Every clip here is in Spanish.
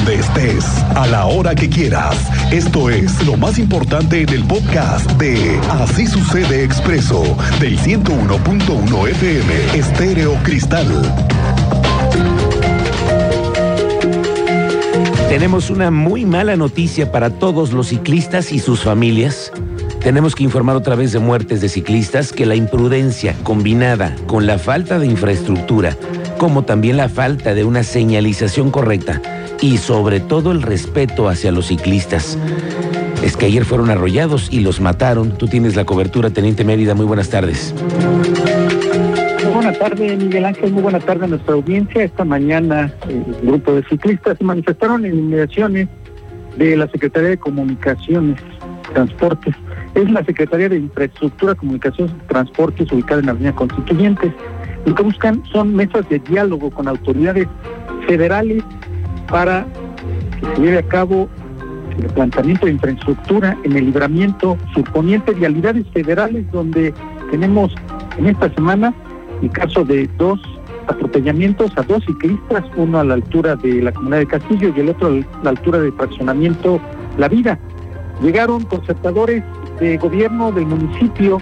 donde estés, a la hora que quieras. Esto es lo más importante en el podcast de Así sucede expreso del 101.1 FM Estéreo Cristal. Tenemos una muy mala noticia para todos los ciclistas y sus familias. Tenemos que informar otra vez de muertes de ciclistas que la imprudencia combinada con la falta de infraestructura, como también la falta de una señalización correcta y sobre todo el respeto hacia los ciclistas. Es que ayer fueron arrollados y los mataron. Tú tienes la cobertura, Teniente Mérida. Muy buenas tardes. Muy buena tarde, Miguel Ángel. Muy buena tarde a nuestra audiencia. Esta mañana, el grupo de ciclistas se manifestaron en inmediaciones de la Secretaría de Comunicaciones, Transportes. Es la Secretaría de Infraestructura, Comunicaciones y Transportes ubicada en la Avenida Constituyentes. Lo que buscan son mesas de diálogo con autoridades federales para que se lleve a cabo el planteamiento de infraestructura en el libramiento suponiente vialidades federales donde tenemos en esta semana el caso de dos atropellamientos a dos ciclistas, uno a la altura de la comunidad de Castillo y el otro a la altura de fraccionamiento La Vida. Llegaron concertadores de gobierno del municipio,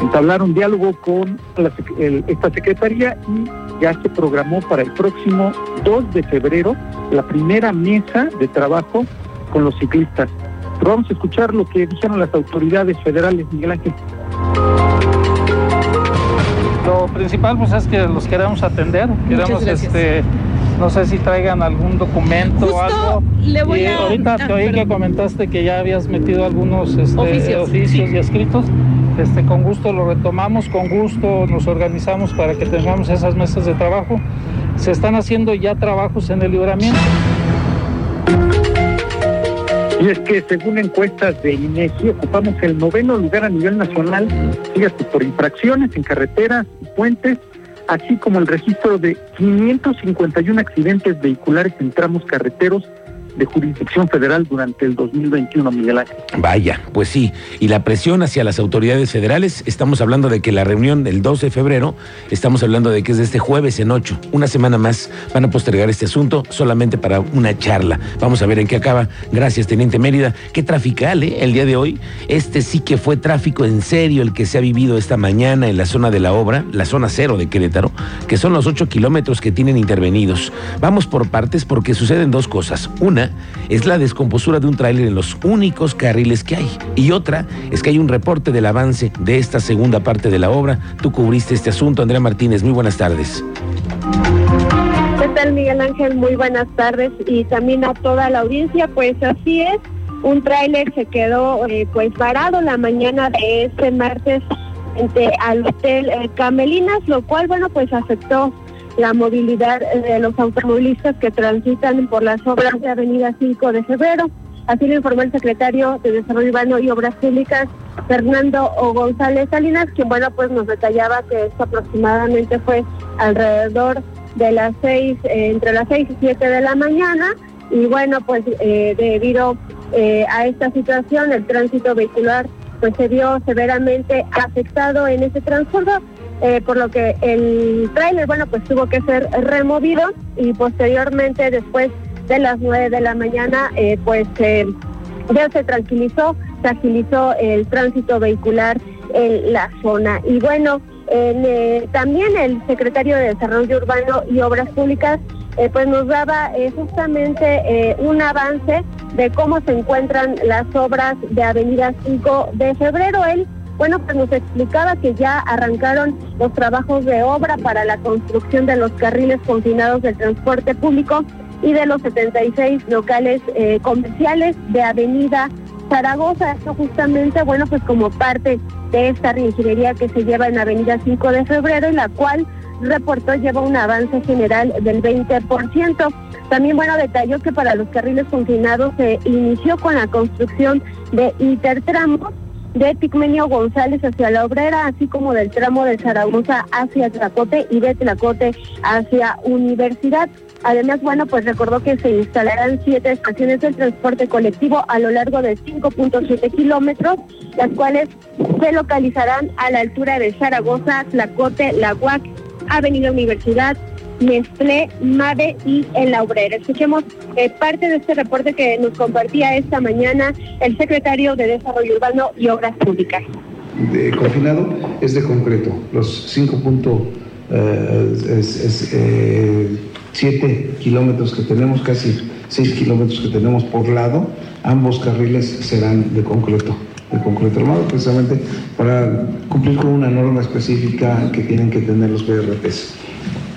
entablaron diálogo con esta secretaría y ya se programó para el próximo 2 de febrero la primera mesa de trabajo con los ciclistas. Pero vamos a escuchar lo que dijeron las autoridades federales, Miguel Ángel. Lo principal pues es que los queremos atender, queremos este no sé si traigan algún documento o algo. Le voy y a... ahorita te ah, oí que comentaste que ya habías metido algunos este, Oficios, oficios sí. y escritos. Este, con gusto lo retomamos, con gusto nos organizamos para que tengamos esas mesas de trabajo. Se están haciendo ya trabajos en el libramiento. Y es que según encuestas de INEGI ocupamos el noveno lugar a nivel nacional, fíjate, por infracciones en carreteras y puentes, así como el registro de 551 accidentes vehiculares en tramos carreteros de jurisdicción federal durante el 2021, Miguel Ángel. Vaya, pues sí. Y la presión hacia las autoridades federales, estamos hablando de que la reunión del 12 de febrero, estamos hablando de que es de este jueves en 8, una semana más, van a postergar este asunto solamente para una charla. Vamos a ver en qué acaba. Gracias, Teniente Mérida. Qué trafical, ¿eh? El día de hoy. Este sí que fue tráfico en serio el que se ha vivido esta mañana en la zona de la obra, la zona cero de Querétaro, que son los 8 kilómetros que tienen intervenidos. Vamos por partes porque suceden dos cosas. Una es la descomposura de un tráiler en los únicos carriles que hay. Y otra es que hay un reporte del avance de esta segunda parte de la obra. Tú cubriste este asunto, Andrea Martínez. Muy buenas tardes. ¿Qué tal, Miguel Ángel? Muy buenas tardes y también a toda la audiencia. Pues así es, un tráiler se quedó eh, pues varado la mañana de este martes frente al hotel eh, Camelinas, lo cual, bueno, pues afectó la movilidad de los automovilistas que transitan por las obras de Avenida 5 de Febrero. Así lo informó el secretario de Desarrollo Urbano y Obras Públicas, Fernando O. González Salinas, quien, bueno, pues nos detallaba que esto aproximadamente fue alrededor de las seis, eh, entre las seis y siete de la mañana. Y bueno, pues eh, debido eh, a esta situación, el tránsito vehicular pues se vio severamente afectado en ese transcurso, eh, por lo que el tráiler, bueno, pues tuvo que ser removido y posteriormente, después de las nueve de la mañana, eh, pues eh, ya se tranquilizó, se agilizó el tránsito vehicular en la zona. Y bueno, en, eh, también el secretario de Desarrollo Urbano y Obras Públicas pues nos daba justamente un avance de cómo se encuentran las obras de Avenida 5 de febrero. Él, bueno, pues nos explicaba que ya arrancaron los trabajos de obra para la construcción de los carriles confinados del transporte público y de los 76 locales eh, comerciales de Avenida Zaragoza. Esto justamente, bueno, pues como parte de esta reingeniería que se lleva en Avenida 5 de febrero y la cual reportó lleva un avance general del 20%. También, bueno, detalló que para los carriles confinados se inició con la construcción de intertramos de Pigmenio González hacia la Obrera, así como del tramo de Zaragoza hacia Tlacote y de Tlacote hacia Universidad. Además, bueno, pues recordó que se instalarán siete estaciones del transporte colectivo a lo largo de 5.7 kilómetros, las cuales se localizarán a la altura de Zaragoza, Tlacote, La Huac, Avenida Universidad, Nestlé, Mave y en la. Escuchemos eh, parte de este reporte que nos compartía esta mañana el secretario de Desarrollo Urbano y Obras Públicas. De confinado es de concreto. Los 5.7 eh, kilómetros que tenemos, casi 6 kilómetros que tenemos por lado, ambos carriles serán de concreto de concreto armado, precisamente para cumplir con una norma específica que tienen que tener los BRTs.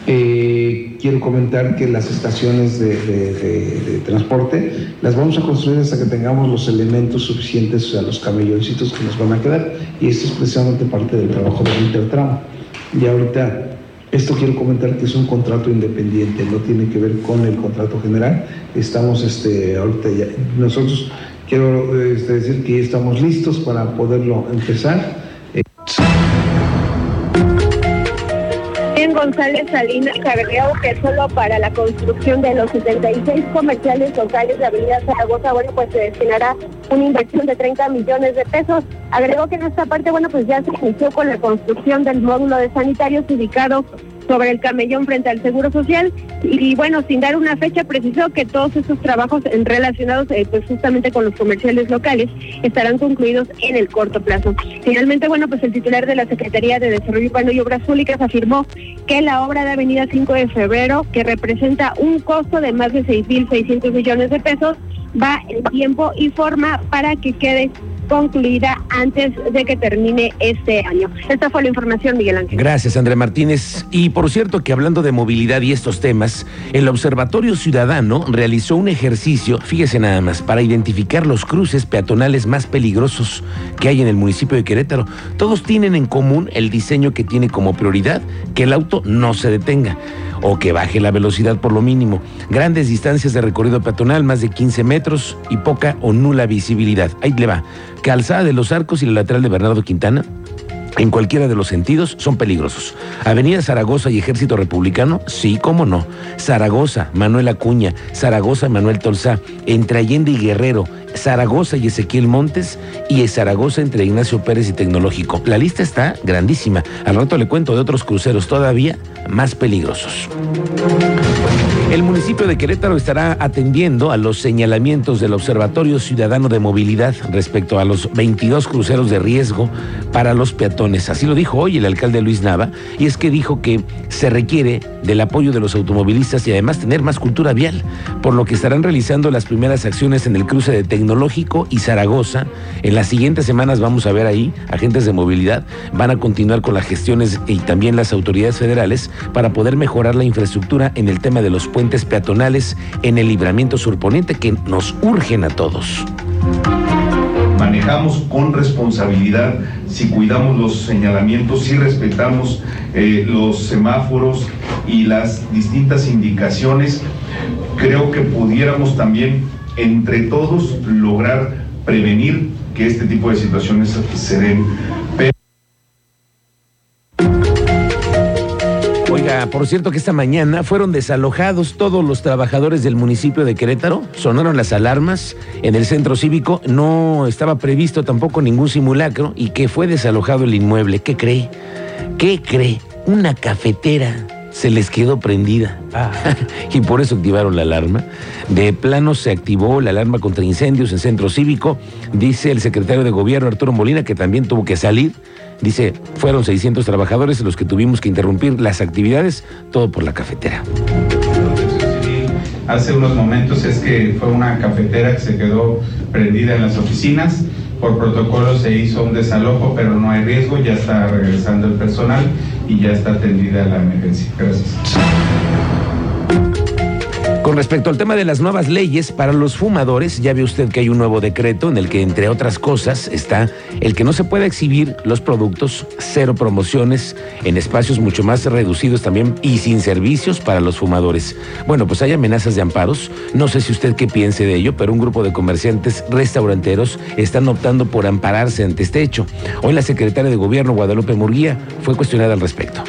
Eh, quiero comentar que las estaciones de, transporte las vamos a construir hasta que tengamos los elementos suficientes, a los camelloncitos que nos van a quedar, y esto es precisamente parte del trabajo del intertramo. Y ahorita, esto quiero comentar que es un contrato independiente, no tiene que ver con el contrato general. Estamos, este, ahorita ya, nosotros quiero este, decir que estamos listos para poderlo empezar. González Salinas agregó que solo para la construcción de los 76 comerciales locales de Avenida Zaragoza, bueno, pues se destinará una inversión de 30 millones de pesos. Agregó que en esta parte, bueno, pues ya se inició con la construcción del módulo de sanitarios ubicado sobre el camellón frente al Seguro Social y bueno, sin dar una fecha precisó que todos estos trabajos relacionados eh, pues justamente con los comerciales locales estarán concluidos en el corto plazo. Finalmente, bueno, pues el titular de la Secretaría de Desarrollo Urbano y Obras Públicas afirmó que la obra de Avenida 5 de Febrero, que representa un costo de más de 6.600 millones de pesos, va en tiempo y forma para que quede concluida antes de que termine este año. Esta fue la información, Miguel Ángel. Gracias, André Martínez. Y por cierto que hablando de movilidad y estos temas, el Observatorio Ciudadano realizó un ejercicio, fíjese nada más, para identificar los cruces peatonales más peligrosos que hay en el municipio de Querétaro. Todos tienen en común el diseño que tiene como prioridad que el auto no se detenga o que baje la velocidad por lo mínimo. Grandes distancias de recorrido peatonal, más de 15 metros y poca o nula visibilidad. Ahí le va. Calzada de los Arcos y la lateral de Bernardo Quintana en cualquiera de los sentidos son peligrosos. Avenida Zaragoza y Ejército Republicano, sí, cómo no. Zaragoza, Manuel Acuña, Zaragoza, Manuel Tolzá, entre Allende y Guerrero, Zaragoza y Ezequiel Montes y Zaragoza entre Ignacio Pérez y Tecnológico. La lista está grandísima. Al rato le cuento de otros cruceros todavía más peligrosos. El municipio de Querétaro estará atendiendo a los señalamientos del Observatorio Ciudadano de Movilidad respecto a los 22 cruceros de riesgo para los peatones. Así lo dijo hoy el alcalde Luis Nava, y es que dijo que se requiere del apoyo de los automovilistas y además tener más cultura vial, por lo que estarán realizando las primeras acciones en el cruce de Tecnológico y Zaragoza. En las siguientes semanas vamos a ver ahí agentes de movilidad, van a continuar con las gestiones y también las autoridades federales para poder mejorar la infraestructura en el tema de los peatonales en el libramiento surponiente que nos urgen a todos manejamos con responsabilidad, si cuidamos los señalamientos, si respetamos eh, los semáforos y las distintas indicaciones, creo que pudiéramos también entre todos lograr prevenir que este tipo de situaciones se den. Por cierto que esta mañana fueron desalojados todos los trabajadores del municipio de Querétaro, sonaron las alarmas en el centro cívico, no estaba previsto tampoco ningún simulacro y que fue desalojado el inmueble. ¿Qué cree? ¿Qué cree? Una cafetera se les quedó prendida ah. y por eso activaron la alarma. De plano se activó la alarma contra incendios en centro cívico, dice el secretario de gobierno Arturo Molina que también tuvo que salir Dice, fueron 600 trabajadores los que tuvimos que interrumpir las actividades, todo por la cafetera. Hace unos momentos es que fue una cafetera que se quedó prendida en las oficinas. Por protocolo se hizo un desalojo, pero no hay riesgo, ya está regresando el personal y ya está atendida la emergencia. Gracias. Con respecto al tema de las nuevas leyes para los fumadores, ya ve usted que hay un nuevo decreto en el que, entre otras cosas, está el que no se pueda exhibir los productos, cero promociones, en espacios mucho más reducidos también y sin servicios para los fumadores. Bueno, pues hay amenazas de amparos. No sé si usted qué piense de ello, pero un grupo de comerciantes restauranteros están optando por ampararse ante este hecho. Hoy la secretaria de Gobierno, Guadalupe Murguía, fue cuestionada al respecto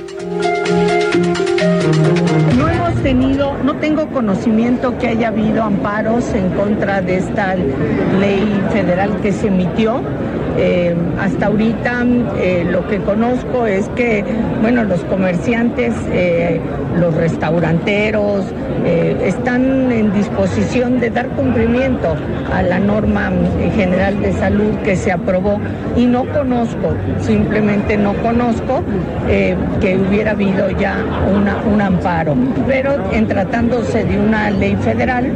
no tengo conocimiento que haya habido amparos en contra de esta ley federal que se emitió. Eh, hasta ahorita eh, lo que conozco es que, bueno, los comerciantes, eh, los restauranteros, están en disposición de dar cumplimiento a la norma general de salud que se aprobó y no conozco, simplemente no conozco que hubiera habido ya un amparo. Pero en tratándose de una ley federal,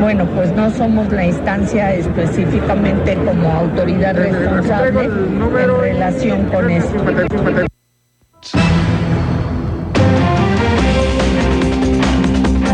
bueno, pues no somos la instancia específicamente como autoridad responsable en relación con esto.